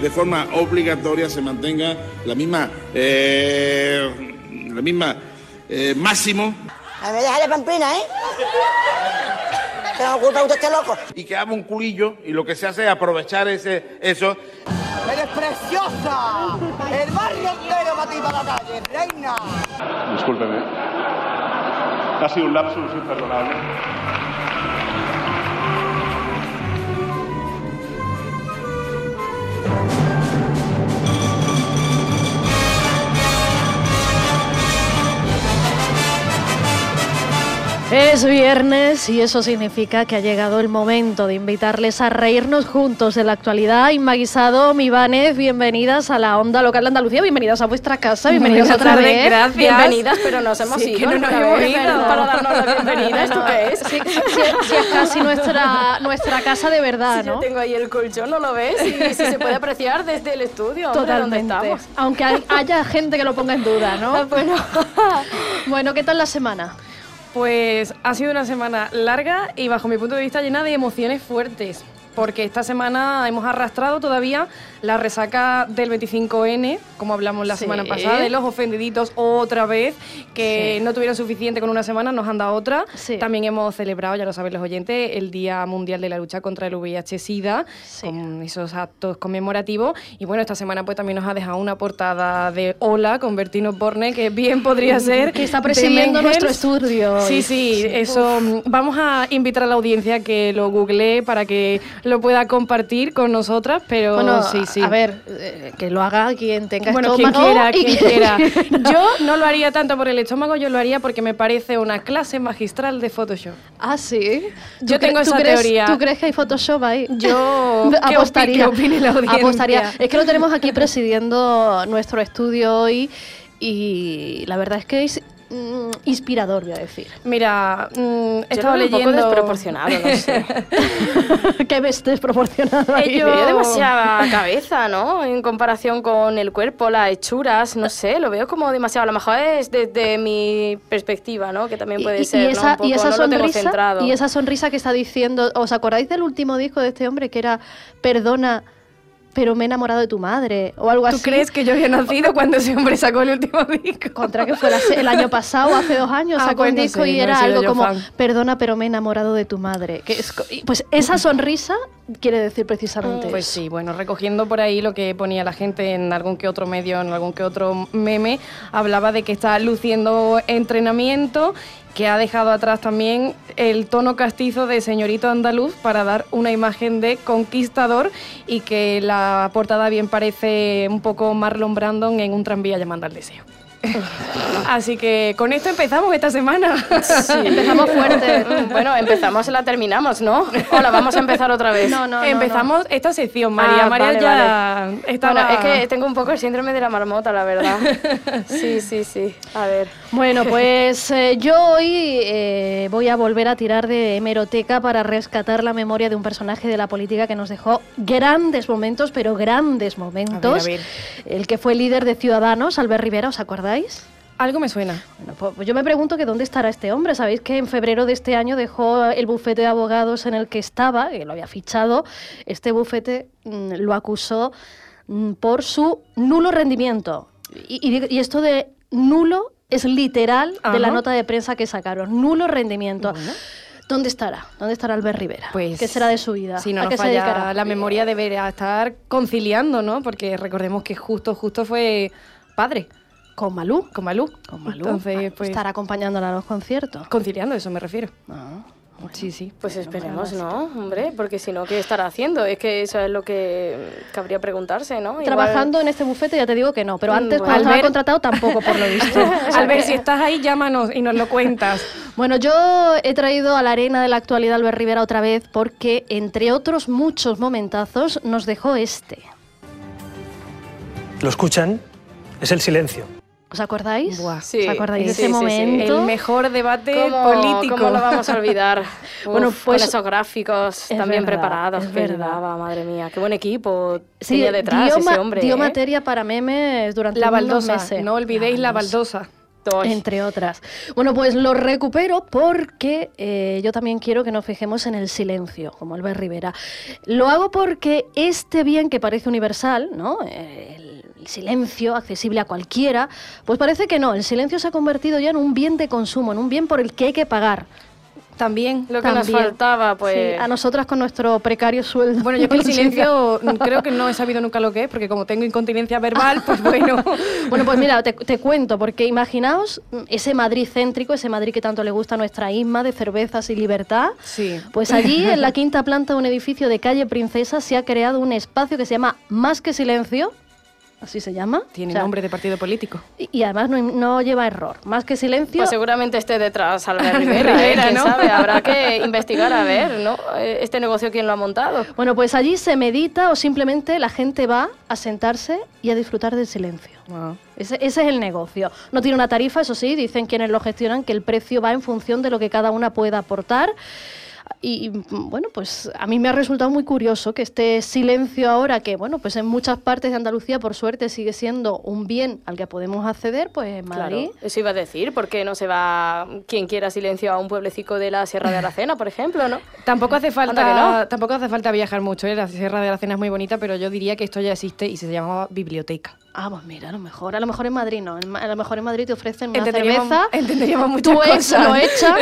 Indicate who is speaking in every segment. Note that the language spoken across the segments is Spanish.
Speaker 1: de forma obligatoria se mantenga la misma, eh, la misma eh, máximo.
Speaker 2: A ver, déjale pampina, ¿eh? ¿Qué me oculta usted este loco?
Speaker 1: Y que haga un culillo y lo que se hace es aprovechar ese, eso.
Speaker 2: ¡Eres preciosa! ¡El barrio entero para ti para la calle, reina!
Speaker 3: Discúlpeme. Ha sido un lapsus imperdonable.
Speaker 4: Es viernes y eso significa que ha llegado el momento de invitarles a reírnos juntos de la actualidad. Inma Guisado, Mibanez, bienvenidas a la Onda Local de Andalucía, bienvenidas a vuestra casa, bienvenidas
Speaker 5: Buenas
Speaker 4: otra
Speaker 5: tardes,
Speaker 4: vez.
Speaker 5: gracias.
Speaker 6: Bienvenidas, pero nos hemos
Speaker 5: Sí,
Speaker 6: ido.
Speaker 5: que no nos hemos ido.
Speaker 6: Para darnos la bienvenida. ¿Esto qué es?
Speaker 4: Sí, sí, sí, es casi nuestra, nuestra casa de verdad, ¿no?
Speaker 6: Yo tengo ahí el colchón, ¿no lo ves? Y si se puede apreciar desde el estudio, hombre, ¿dónde
Speaker 4: Totalmente.
Speaker 6: estamos?
Speaker 4: Aunque hay- haya gente que lo ponga en duda, ¿no?
Speaker 6: Ah, Bueno,
Speaker 4: Bueno, ¿qué tal la semana?
Speaker 5: Pues ha sido una semana larga y bajo mi punto de vista llena de emociones fuertes. Porque esta semana hemos arrastrado todavía la resaca del 25N, como hablamos la
Speaker 4: Sí.
Speaker 5: semana pasada, de los ofendiditos otra vez, que
Speaker 4: Sí.
Speaker 5: no tuvieron suficiente con una semana, nos han dado otra.
Speaker 4: Sí.
Speaker 5: También hemos celebrado, ya lo saben los oyentes, el Día Mundial de la Lucha contra el VIH-Sida, con esos actos conmemorativos. Y bueno, esta semana pues también nos ha dejado una portada de Hola con Bertino Borne, que bien podría ser.
Speaker 4: Que está presidiendo nuestro estudio.
Speaker 5: Sí, sí, eso. Vamos a invitar a la audiencia que lo googlee para que lo pueda compartir con nosotras, pero
Speaker 4: Bueno,
Speaker 5: sí, sí.
Speaker 4: a ver, eh, que lo haga quien tenga
Speaker 5: Bueno, quien
Speaker 4: estómago
Speaker 5: quiera,
Speaker 4: y
Speaker 5: quien quiera. Yo no lo haría tanto por el estómago, yo lo haría porque me parece una clase magistral de Photoshop.
Speaker 4: Ah, sí.
Speaker 5: Yo
Speaker 4: ¿Tú cre-
Speaker 5: tengo esa
Speaker 4: crees-
Speaker 5: teoría.
Speaker 4: ¿Tú crees que hay Photoshop ahí?
Speaker 5: Yo- ¿qué
Speaker 4: apostaría.
Speaker 5: opi- qué opine la audiencia?
Speaker 4: Apostaría. Es que lo tenemos aquí presidiendo nuestro estudio hoy y la verdad es que es mm, inspirador, voy a decir.
Speaker 5: Mira, mm, he estado
Speaker 6: veo un poco
Speaker 5: leyendo.
Speaker 6: desproporcionado, no sé.
Speaker 4: que ves desproporcionado ahí.
Speaker 5: Ello-
Speaker 6: Tiene demasiada cabeza, ¿no? En comparación con el cuerpo, las hechuras, no sé, lo veo como demasiado. A lo mejor es desde mi perspectiva, ¿no? Que también puede
Speaker 4: y,
Speaker 6: ser,
Speaker 4: y
Speaker 6: ¿no?
Speaker 4: esa,
Speaker 6: Un poco,
Speaker 4: y esa
Speaker 6: no lo tengo
Speaker 4: sonrisa
Speaker 6: centrado.
Speaker 4: y esa sonrisa que está diciendo ¿os acordáis del último disco de este hombre que era perdona pero me he enamorado de tu madre o algo
Speaker 5: ¿Tú
Speaker 4: así
Speaker 5: crees que yo había nacido cuando ese hombre sacó el último disco?
Speaker 4: contra que fue el año pasado, hace dos años,
Speaker 5: Ah,
Speaker 4: sacó
Speaker 5: pues
Speaker 4: un
Speaker 5: no
Speaker 4: disco y
Speaker 5: no
Speaker 4: era algo como,
Speaker 5: fan.
Speaker 4: perdona, pero me he enamorado de tu madre. Que es pues esa sonrisa quiere decir precisamente
Speaker 5: Pues
Speaker 4: eso.
Speaker 5: sí, bueno, recogiendo por ahí lo que ponía la gente en algún que otro medio, en algún que otro meme, hablaba de que está luciendo entrenamiento, que ha dejado atrás también el tono castizo de señorito andaluz para dar una imagen de conquistador y que la portada bien parece un poco Marlon Brandon en un tranvía llamando al deseo. Así que con esto empezamos esta semana.
Speaker 4: Empezamos fuerte.
Speaker 6: Bueno, empezamos y la terminamos, ¿no? O la vamos a empezar otra vez.
Speaker 4: No, no, no,
Speaker 5: Empezamos esta sección, María.
Speaker 6: Ah,
Speaker 5: María
Speaker 6: vale,
Speaker 5: ya estaba...
Speaker 6: Bueno, es que tengo un poco el síndrome de la marmota, la verdad. Sí, sí, sí. A ver.
Speaker 4: Bueno, pues eh, yo hoy eh, voy a volver a tirar de hemeroteca para rescatar la memoria de un personaje de la política que nos dejó grandes momentos, pero grandes momentos.
Speaker 5: A ver,
Speaker 4: El que fue líder de Ciudadanos, Albert Rivera, ¿os acordáis?
Speaker 5: Algo me suena.
Speaker 4: Bueno, pues, pues yo me pregunto que dónde estará este hombre. Sabéis que en febrero de este año dejó el bufete de abogados en el que estaba, que lo había fichado. Este bufete mm, lo acusó mm, por su nulo rendimiento. Y, y- y esto de nulo es literal de la
Speaker 5: Ajá.
Speaker 4: nota de prensa que sacaron. Nulo rendimiento. ¿Dónde estará? ¿Dónde estará Albert Rivera?
Speaker 5: Pues,
Speaker 4: ¿Qué será de su vida?
Speaker 5: Si no
Speaker 4: ¿A
Speaker 5: nos
Speaker 4: qué se
Speaker 5: falla
Speaker 4: dedicará?
Speaker 5: la memoria, debería estar conciliando, ¿no? Porque recordemos que justo, justo fue padre
Speaker 4: Con Malú.
Speaker 5: con Malú.
Speaker 4: Con Malú.
Speaker 5: Entonces, pues,
Speaker 4: Estará acompañándola a los conciertos.
Speaker 5: conciliando, eso me refiero.
Speaker 4: Ah,
Speaker 5: Sí, sí.
Speaker 6: Pues esperemos, ¿no? Hombre, porque si no, ¿qué estará haciendo? Es que eso es lo que cabría preguntarse, ¿no? Igual-
Speaker 4: Trabajando en este bufete ya te digo que no, pero
Speaker 6: Mm,
Speaker 4: antes
Speaker 6: bueno.
Speaker 4: cuando estaba
Speaker 5: Albert-
Speaker 4: contratado tampoco por lo visto. O sea
Speaker 5: Al ver
Speaker 4: que-
Speaker 5: si estás ahí, llámanos y nos lo cuentas.
Speaker 4: Bueno, yo he traído a la arena de la actualidad Albert Rivera otra vez porque, entre otros muchos momentazos, nos dejó este.
Speaker 7: lo escuchan, es el silencio.
Speaker 4: ¿Os acordáis?
Speaker 5: Buah,
Speaker 6: sí,
Speaker 4: ¿Os acordáis de
Speaker 6: sí,
Speaker 4: ese
Speaker 6: sí, sí.
Speaker 4: momento?
Speaker 5: El mejor debate
Speaker 6: ¿Cómo,
Speaker 5: político.
Speaker 6: ¿Cómo lo vamos a olvidar?
Speaker 4: Bueno,
Speaker 6: Uf,
Speaker 4: pues-
Speaker 6: con esos gráficos
Speaker 4: Es
Speaker 6: también
Speaker 4: verdad,
Speaker 6: preparados
Speaker 4: es
Speaker 6: que
Speaker 4: verdad.
Speaker 6: llevaba, madre mía. Qué buen equipo
Speaker 4: Sí,
Speaker 6: tenía detrás
Speaker 4: dio,
Speaker 6: ese hombre.
Speaker 4: dio
Speaker 6: ¿eh?
Speaker 4: materia para memes durante
Speaker 5: La
Speaker 4: unos
Speaker 5: baldosa,
Speaker 4: meses.
Speaker 5: no olvidéis la baldosa.
Speaker 4: Entre otras. Bueno, pues lo recupero porque eh, yo también quiero que nos fijemos en el silencio, como Albert Rivera. Lo hago porque este bien que parece universal, ¿no? El, el silencio, accesible a cualquiera, pues parece que no. El silencio se ha convertido ya en un bien de consumo, en un bien por el que hay que pagar.
Speaker 5: También.
Speaker 6: Lo que nos faltaba, pues.
Speaker 4: Sí, a nosotras con nuestro precario sueldo.
Speaker 5: Bueno, yo con el silencio creo que no he sabido nunca lo que es, porque como tengo incontinencia verbal, pues bueno.
Speaker 4: bueno, pues mira, te, te, cuento, porque imaginaos ese Madrid céntrico, ese Madrid que tanto le gusta a nuestra Isma de cervezas y libertad.
Speaker 5: Sí.
Speaker 4: Pues allí, en la quinta planta de un edificio de calle Princesa, se ha creado un espacio que se llama Más que Silencio, así se llama.
Speaker 5: Tiene o sea, nombre de partido político.
Speaker 4: Y, y además no, no, lleva error. Más que silencio.
Speaker 6: Pues seguramente esté detrás Albert Rivera, Rivera ¿quién
Speaker 5: ¿no?
Speaker 6: sabe? Habrá que investigar a ver, ¿no? Este negocio quién lo ha montado.
Speaker 4: Bueno, pues allí se medita o simplemente la gente va a sentarse y a disfrutar del silencio.
Speaker 5: Wow.
Speaker 4: Ese, ese, es el negocio. No tiene una tarifa, eso sí, dicen quienes lo gestionan que el precio va en función de lo que cada una pueda aportar. Y bueno, pues a mí me ha resultado muy curioso que este silencio ahora, que bueno, pues en muchas partes de Andalucía por suerte sigue siendo un bien al que podemos acceder, pues en Madrid.
Speaker 6: Claro, eso iba a decir, porque no se va quien quiera silencio a un pueblecico de la Sierra de Aracena, por ejemplo, ¿no?
Speaker 5: Tampoco hace falta, no? tampoco hace falta viajar mucho, ¿eh? la Sierra de Aracena es muy bonita, pero yo diría que esto ya existe y se llamaba biblioteca.
Speaker 4: Ah, pues mira, a lo mejor, a lo mejor en Madrid no, a lo mejor en Madrid te ofrecen una cerveza,
Speaker 5: entenderíamos muchas
Speaker 4: tu ex
Speaker 5: cosas.
Speaker 4: lo echa,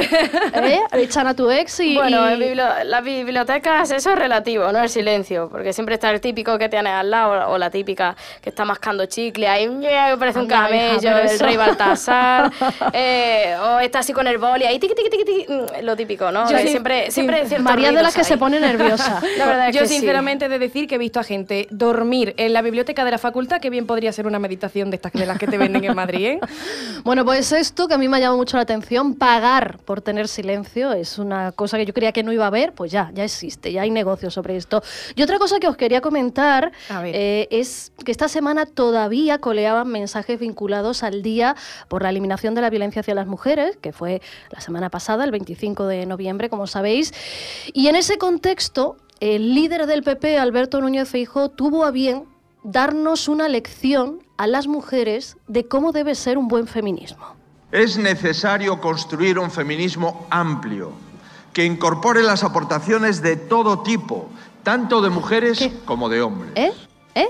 Speaker 4: ¿eh? echan a tu ex y...
Speaker 6: Bueno,
Speaker 4: y...
Speaker 6: en bibli las bibliotecas eso es relativo, no el silencio, porque siempre está el típico que tienes al lado o la típica que está mascando chicle, ahí me parece un
Speaker 4: Anda,
Speaker 6: camello,
Speaker 4: hija,
Speaker 6: el
Speaker 4: eso.
Speaker 6: rey Baltasar, eh, o está así con el boli, ahí tiqui, tiqui, tiqui, tiqui, mm, lo típico, ¿no?
Speaker 5: Yo sí,
Speaker 6: siempre,
Speaker 5: sí,
Speaker 6: siempre ciertos
Speaker 4: María de las que se pone nerviosa.
Speaker 6: La verdad es
Speaker 5: Yo
Speaker 6: que sí.
Speaker 5: sinceramente he de decir que he visto a gente dormir en la biblioteca de la facultad, que bien podría ser una meditación de estas de las que te venden en Madrid, ¿eh?
Speaker 4: Bueno, pues esto que a mí me ha llamado mucho la atención, pagar por tener silencio, es una cosa que yo creía que no iba a haber, pues ya, ya existe, ya hay negocios sobre esto. Y otra cosa que os quería comentar eh, es que esta semana todavía coleaban mensajes vinculados al Día por la Eliminación de la Violencia hacia las Mujeres, que fue la semana pasada, el 25 de noviembre, como sabéis. Y en ese contexto, el líder del PP, Alberto Núñez Feijóo, tuvo a bien darnos una lección a las mujeres de cómo debe ser un buen feminismo.
Speaker 8: Es necesario construir un feminismo amplio que incorpore las aportaciones de todo tipo, tanto de mujeres
Speaker 4: ¿Qué?
Speaker 8: como de hombres.
Speaker 4: ¿Eh? ¿Eh?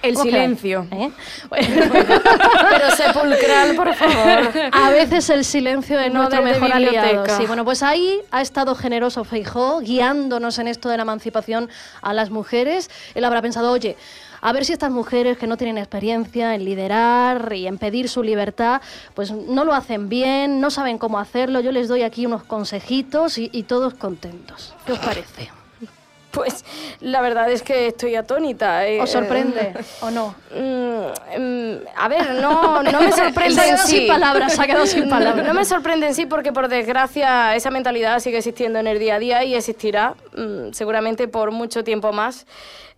Speaker 5: El
Speaker 4: ¿Cómo que
Speaker 5: silencio.
Speaker 4: ¿Eh?
Speaker 6: Pero sepulcral, por favor.
Speaker 4: A veces el silencio es
Speaker 6: No
Speaker 4: nuestro mejor aliado. Sí, bueno, pues ahí ha estado generoso Feijó, guiándonos en esto de la emancipación a las mujeres. Él habrá pensado, oye, a ver si estas mujeres que no tienen experiencia en liderar y en pedir su libertad, pues no lo hacen bien, no saben cómo hacerlo. Yo les doy aquí unos consejitos y, y todos contentos. ¿Qué os parece?
Speaker 6: Pues la verdad es que estoy atónita. eh,
Speaker 4: ¿Os sorprende o no?
Speaker 6: Mm, mm, a ver, no, no me sorprende en sí.
Speaker 4: sin palabras, se ha quedado sin palabras.
Speaker 6: No me sorprende en sí porque por desgracia esa mentalidad sigue existiendo en el día a día y existirá mm, seguramente por mucho tiempo más.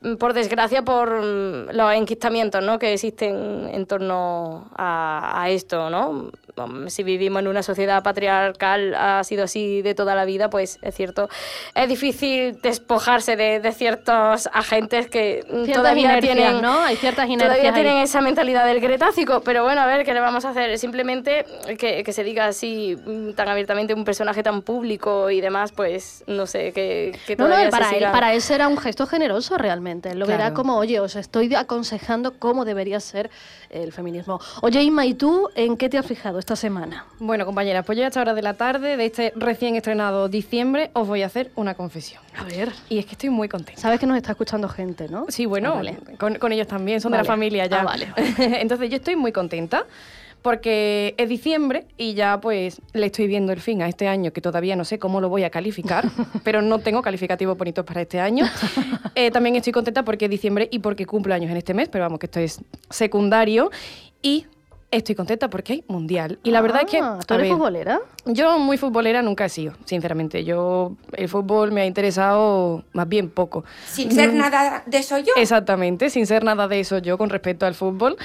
Speaker 6: Mm, Por desgracia, por mm, los enquistamientos ¿no? que existen en torno a, a esto, ¿no? Mm, Si vivimos en una sociedad patriarcal, ha sido así de toda la vida, pues es cierto. Es difícil despojarse de, de ciertos agentes que
Speaker 4: Ciertas
Speaker 6: todavía
Speaker 4: inercias,
Speaker 6: tienen,
Speaker 4: ¿no? Hay ciertas ahí.
Speaker 6: tienen esa mentalidad del cretácico, pero bueno, a ver, ¿qué le vamos a hacer? Simplemente que, que se diga así tan abiertamente un personaje tan público y demás, pues no sé, que, que
Speaker 4: No, no, para él, para él será un gesto generoso realmente. Él lo verá
Speaker 5: Claro.
Speaker 4: como, oye, os estoy aconsejando cómo debería ser el feminismo. Oye, Inma, ¿y tú en qué te has fijado esta semana?
Speaker 5: Bueno, compañeras, pues yo a esta hora de la tarde de este recién estrenado diciembre os voy a hacer una confesión.
Speaker 4: A ver.
Speaker 5: Y es que estoy muy contenta.
Speaker 4: Sabes que nos está escuchando gente, ¿no?
Speaker 5: Sí, bueno,
Speaker 4: Ah, vale.
Speaker 5: con, con ellos también, son de la familia ya.
Speaker 4: Ah, vale.
Speaker 5: Entonces yo estoy muy contenta porque es diciembre y ya pues le estoy viendo el fin a este año que todavía no sé cómo lo voy a calificar, pero no tengo calificativos bonitos para este año. Eh, también estoy contenta porque es diciembre y porque cumplo años en este mes, pero vamos que esto es secundario y estoy contenta porque hay mundial. Y la verdad es que...
Speaker 4: Ah, ¿Tú
Speaker 5: a
Speaker 4: eres
Speaker 5: ver,
Speaker 4: futbolera?
Speaker 5: yo muy futbolera nunca he sido, sinceramente. Yo el fútbol me ha interesado más bien poco.
Speaker 9: Sin ser nada de eso yo.
Speaker 5: Exactamente, sin ser nada de eso yo con respecto al fútbol.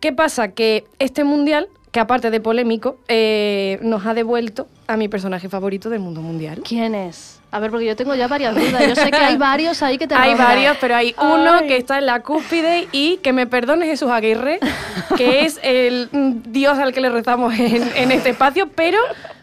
Speaker 5: ¿Qué pasa? Que este mundial que aparte de polémico, eh, nos ha devuelto a mi personaje favorito del mundo mundial.
Speaker 4: ¿Quién es? A ver, porque yo tengo ya varias dudas. Yo sé que hay varios ahí que te
Speaker 5: Hay varios, pero hay uno que está en la cúspide y que me perdone Jesús Aguirre, que es el dios al que le rezamos en, en este espacio, pero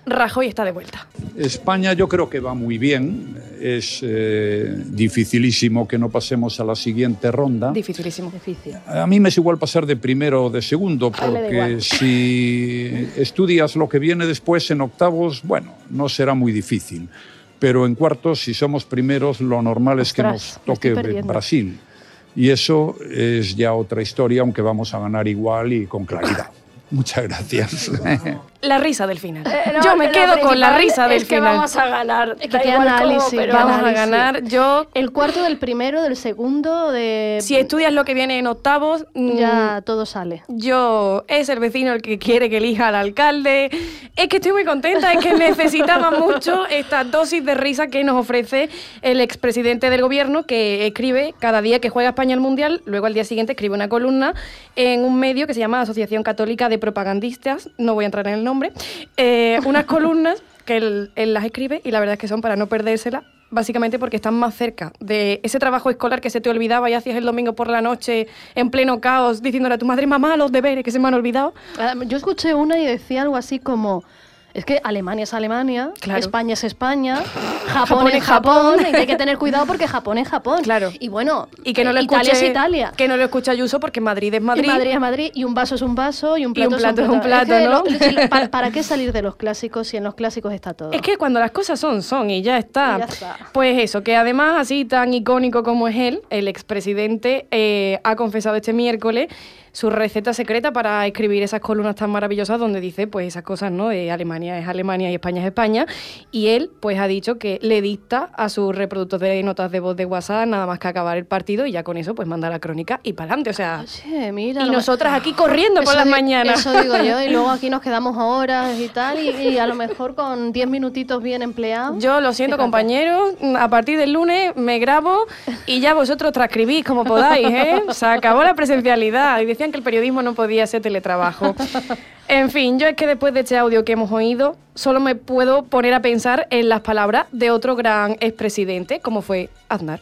Speaker 5: Rajoy está de vuelta.
Speaker 10: España yo creo que va muy bien. Es eh, dificilísimo que no pasemos a la siguiente ronda.
Speaker 5: Dificilísimo.
Speaker 4: Difícil.
Speaker 10: A mí me es igual pasar de primero o de segundo, porque si estudias lo que viene después en octavos, bueno, no será muy difícil. Pero en cuartos, si somos primeros, lo normal es que nos toque. Brasil. Y eso es ya otra historia, aunque vamos a ganar igual y con claridad. Muchas gracias.
Speaker 5: La risa del final.
Speaker 6: Eh, no,
Speaker 5: Yo me quedo con la risa del
Speaker 6: es que
Speaker 5: final.
Speaker 6: vamos a ganar.
Speaker 4: Es que
Speaker 6: da
Speaker 4: qué
Speaker 6: igual cómo,
Speaker 4: análisis,
Speaker 5: Vamos a ganar. Yo,
Speaker 4: El cuarto del primero, del segundo, de...
Speaker 5: si estudias lo que viene en octavos, mm,
Speaker 4: Ya todo sale.
Speaker 5: Yo, es el vecino el que quiere que elija al alcalde. Es que estoy muy contenta, es que necesitaba mucho esta dosis de risa que nos ofrece el expresidente del gobierno, que escribe cada día que juega España al Mundial, luego al día siguiente escribe una columna en un medio que se llama Asociación Católica de Propagandistas, no voy a entrar en el nombre, eh, unas columnas que él, él las escribe y la verdad es que son para no perdérsela. Básicamente porque están más cerca de ese trabajo escolar que se te olvidaba y hacías el domingo por la noche en pleno caos diciéndole a tu madre, mamá, los deberes que se me han olvidado.
Speaker 4: Ah, Yo escuché una y decía algo así como... Es que Alemania es Alemania,
Speaker 5: Claro.
Speaker 4: España es España,
Speaker 5: Japón es
Speaker 4: Japón,
Speaker 5: Japón.
Speaker 4: hay que tener cuidado porque Japón es Japón.
Speaker 5: Claro.
Speaker 4: Y bueno,
Speaker 5: Y que no lo
Speaker 4: eh, Italia
Speaker 5: escuche,
Speaker 4: es Italia.
Speaker 5: Que no lo escucha Ayuso porque Madrid es Madrid.
Speaker 4: Y Madrid es Madrid, y un vaso es un vaso, y un
Speaker 5: Y
Speaker 4: plato,
Speaker 5: un plato es un
Speaker 4: Es
Speaker 5: plato,
Speaker 4: que
Speaker 5: ¿no?
Speaker 4: lo- si- ¿para, para qué salir de los clásicos si en los clásicos está todo?
Speaker 5: Es que cuando las cosas son, son y ya está.
Speaker 4: Y ya está.
Speaker 5: Pues eso, que además, así tan icónico como es él, el expresidente eh, ha confesado este miércoles su receta secreta para escribir esas columnas tan maravillosas donde dice pues esas cosas, ¿no? De Alemania es Alemania y España es España. Y él pues ha dicho que le dicta a sus reproductores de notas de voz de WhatsApp nada más que acabar el partido y ya con eso pues manda la crónica y para adelante. O sea,
Speaker 4: Oye, mira,
Speaker 5: y nosotras aquí corriendo por las mañanas.
Speaker 4: Eso digo yo, y luego aquí nos quedamos horas y tal, y, y a lo mejor con 10 minutitos bien empleados.
Speaker 5: Yo lo siento, compañeros. A partir del lunes me grabo y ya vosotros transcribís como podáis, ¿eh? Se acabó la presencialidad y decían que el periodismo no podía ser teletrabajo. En fin, yo es que después de este audio que hemos oído, solo me puedo poner a pensar en las palabras de otro gran expresidente, como fue Aznar.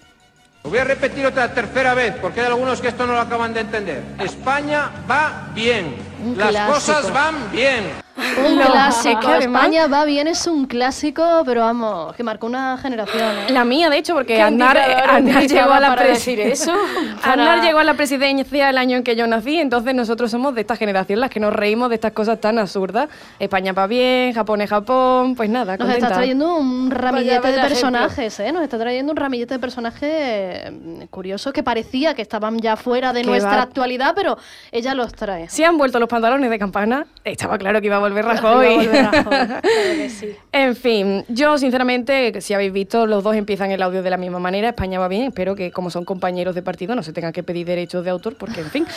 Speaker 11: Lo voy a repetir otra tercera vez, porque hay algunos que esto no lo acaban de entender. España va bien.
Speaker 4: Un
Speaker 11: Las
Speaker 4: clásico.
Speaker 11: cosas van bien.
Speaker 4: Un
Speaker 5: No,
Speaker 4: clásico.
Speaker 5: es que además-
Speaker 4: España va bien, es un clásico, pero vamos, que marcó una generación. ¿eh?
Speaker 5: La mía, de hecho, porque
Speaker 6: ¿Qué
Speaker 5: Aznar,
Speaker 6: indicador
Speaker 5: Aznar
Speaker 6: utilizaba
Speaker 5: llegó a la
Speaker 6: para
Speaker 5: presi-
Speaker 6: decir eso?
Speaker 5: Aznar
Speaker 6: Para-
Speaker 5: llegó a la presidencia el año en que yo nací, entonces nosotros somos de esta generación las que nos reímos de estas cosas tan absurdas. España va bien, Japón es Japón, pues nada,
Speaker 4: Nos
Speaker 5: contenta.
Speaker 4: está trayendo un ramillete
Speaker 6: vaya
Speaker 4: de personajes, ¿eh? Nos está trayendo un ramillete de personajes curiosos que parecía que estaban ya fuera de nuestra
Speaker 5: va-
Speaker 4: actualidad, pero ella los trae.
Speaker 5: Se han vuelto los pantalones de campana. Estaba claro que iba volver Rajoy.
Speaker 4: volver Rajoy, claro que sí.
Speaker 5: en fin, yo sinceramente, si habéis visto, los dos empiezan el audio de la misma manera. España va bien. Espero que, como son compañeros de partido, no se tengan que pedir derechos de autor, porque, en fin.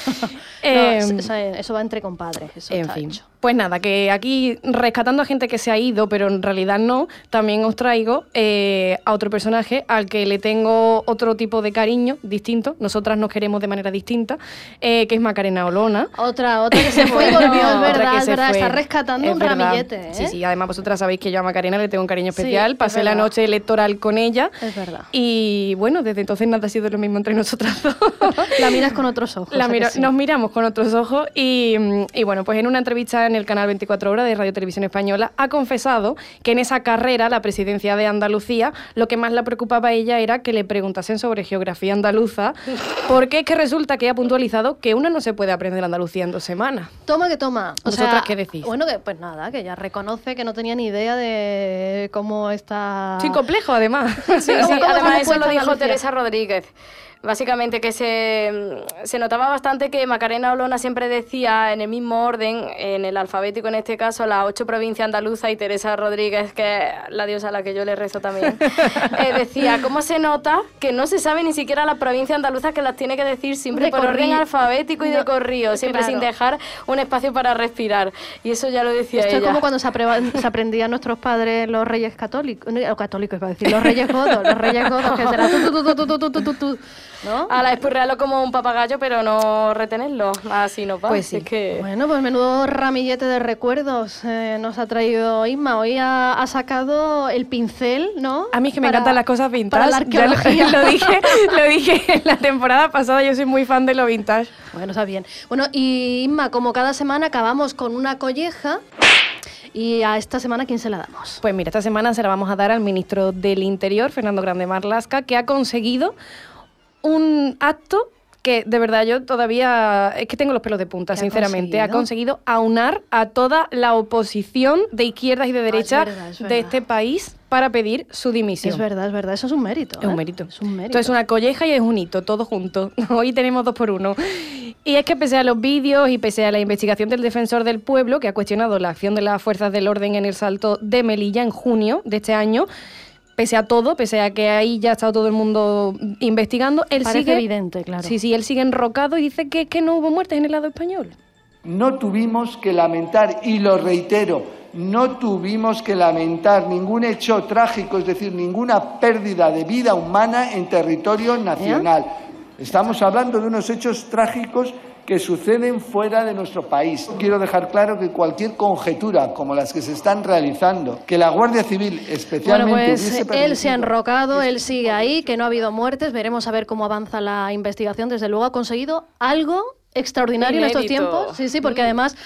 Speaker 5: Eh,
Speaker 4: eso, eso- eso va entre compadres, eso
Speaker 5: En
Speaker 4: está
Speaker 5: fin,
Speaker 4: hecho.
Speaker 5: Pues nada, que aquí rescatando a gente que se ha ido, pero en realidad no, también os traigo eh, a otro personaje al que le tengo otro tipo de cariño distinto. Nosotras nos queremos de manera distinta, eh, que es Macarena Olona.
Speaker 4: Otra, otra que se fue y volvió, es verdad, es verdad.
Speaker 5: fue.
Speaker 4: Está rescatando
Speaker 5: Es
Speaker 4: un
Speaker 5: verdad.
Speaker 4: ramillete, ¿eh?
Speaker 5: Sí, sí, además vosotras sabéis que yo a Macarena le tengo un cariño
Speaker 4: Sí,
Speaker 5: especial.
Speaker 4: es
Speaker 5: Pasé la
Speaker 4: verdad.
Speaker 5: noche electoral con ella.
Speaker 4: Es verdad.
Speaker 5: Y bueno, desde entonces nada ha sido lo mismo entre nosotras dos.
Speaker 4: La miras con otros ojos.
Speaker 5: La
Speaker 4: ¿a que
Speaker 5: miro-
Speaker 4: sí?
Speaker 5: Nos miramos con otros ojos y, y bueno, pues en una entrevista en el canal 24 Horas de Radio Televisión Española ha confesado que en esa carrera, la presidencia de Andalucía, lo que más la preocupaba a ella era que le preguntasen sobre geografía andaluza, porque es que resulta que ha puntualizado que uno no se puede aprender Andalucía en dos semanas.
Speaker 4: Toma que toma. O
Speaker 5: ¿Vosotras
Speaker 4: sea,
Speaker 5: qué decís?
Speaker 4: Bueno, que pues nada, que ella reconoce que no tenía ni idea de cómo está...
Speaker 5: Sin complejo, además.
Speaker 6: Sí, sí,
Speaker 4: ¿Cómo- cómo
Speaker 6: además eso lo dijo? Teresa Rodríguez. Básicamente que se, mm, se notaba bastante que Macarena Olona siempre decía en el mismo orden, en el alfabético en este caso, las ocho provincias andaluzas y Teresa Rodríguez, que es la diosa a la que yo le rezo también, eh, decía, ¿cómo se nota que no se sabe ni siquiera las provincias andaluzas que las tiene que decir siempre
Speaker 4: de
Speaker 6: por orden alfabético y de corrido, siempre sin dejar un espacio para respirar? Y eso ya lo decía
Speaker 4: Esto es como cuando se, se aprendían nuestros padres los reyes católicos, no, católicos decir, los reyes godos, los reyes godos, que será tu, tu, tu, tu, tu, tu, tu, tu tu.
Speaker 6: a la espurrearlo como un papagayo, pero no retenerlo. Así no va.
Speaker 4: Pues sí.
Speaker 6: Es que...
Speaker 4: Bueno, pues menudo ramillete de recuerdos eh, nos ha traído Isma. Hoy ha, ha sacado el pincel, ¿no?
Speaker 5: A mí es que me
Speaker 4: Para-
Speaker 5: encantan las cosas vintage.
Speaker 4: Para la
Speaker 5: Ya lo dije, lo dije en la temporada pasada, yo soy muy fan de lo vintage.
Speaker 4: Bueno, está bien. Bueno, y Isma, como cada semana acabamos con una colleja. Y a esta semana, ¿quién se la damos?
Speaker 5: Pues mira, esta semana se la vamos a dar al ministro del Interior, Fernando Grande Marlasca, que ha conseguido un acto que de verdad yo todavía es que tengo los pelos de punta,
Speaker 4: ¿Qué ha
Speaker 5: sinceramente. Ha
Speaker 4: conseguido?
Speaker 5: aunar a toda la oposición de izquierdas y de derechas
Speaker 4: verdad, es
Speaker 5: de este país para pedir su dimisión.
Speaker 4: Es verdad, es verdad. Eso es un mérito.
Speaker 5: Es un
Speaker 4: ¿eh?
Speaker 5: mérito.
Speaker 4: Es un mérito.
Speaker 5: Esto es una colleja y es un hito, todo junto. Hoy tenemos dos por uno. Y es que pese a los vídeos y pese a la investigación del defensor del pueblo, que ha cuestionado la acción de las fuerzas del orden en el salto de Melilla en junio de este año, pese a todo, pese a que ahí ya ha estado todo el mundo investigando, él
Speaker 4: Parece
Speaker 5: sigue...
Speaker 4: evidente, claro.
Speaker 5: Sí, sí, él sigue enrocado y dice que, que no hubo muertes en el lado español.
Speaker 12: No tuvimos que lamentar, y lo reitero, no tuvimos que lamentar ningún hecho trágico, es decir, ninguna pérdida de vida humana en territorio nacional. Estamos hablando de unos hechos trágicos que suceden fuera de nuestro país. Quiero dejar claro que cualquier conjetura como las que se están realizando, que la Guardia Civil
Speaker 4: Bueno,
Speaker 12: especialmente
Speaker 4: pues él se ha enrocado, él sigue ahí, que no ha habido muertes. Veremos a ver cómo avanza la investigación. Desde luego ha conseguido algo extraordinario en estos tiempos. Sí, sí, porque además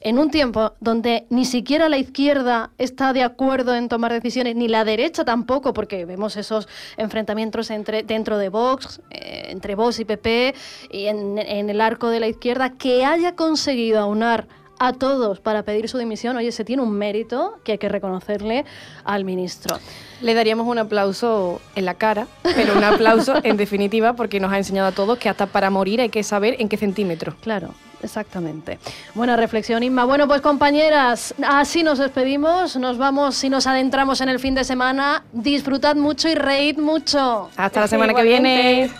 Speaker 4: en un tiempo donde ni siquiera la izquierda está de acuerdo en tomar decisiones, ni la derecha tampoco, porque vemos esos enfrentamientos entre, dentro de Vox, eh, entre Vox y PP, y en, en el arco de la izquierda, que haya conseguido aunar a todos para pedir su dimisión, oye, se tiene un mérito que hay que reconocerle al ministro.
Speaker 5: Le daríamos un aplauso en la cara, pero un aplauso en definitiva porque nos ha enseñado a todos que hasta para morir hay que saber en qué centímetro.
Speaker 4: Claro, exactamente. Buena reflexión, Inma. Bueno, pues compañeras, así nos despedimos. Nos vamos y nos adentramos en el fin de semana. Disfrutad mucho y reíd mucho.
Speaker 5: Hasta la semana que viene.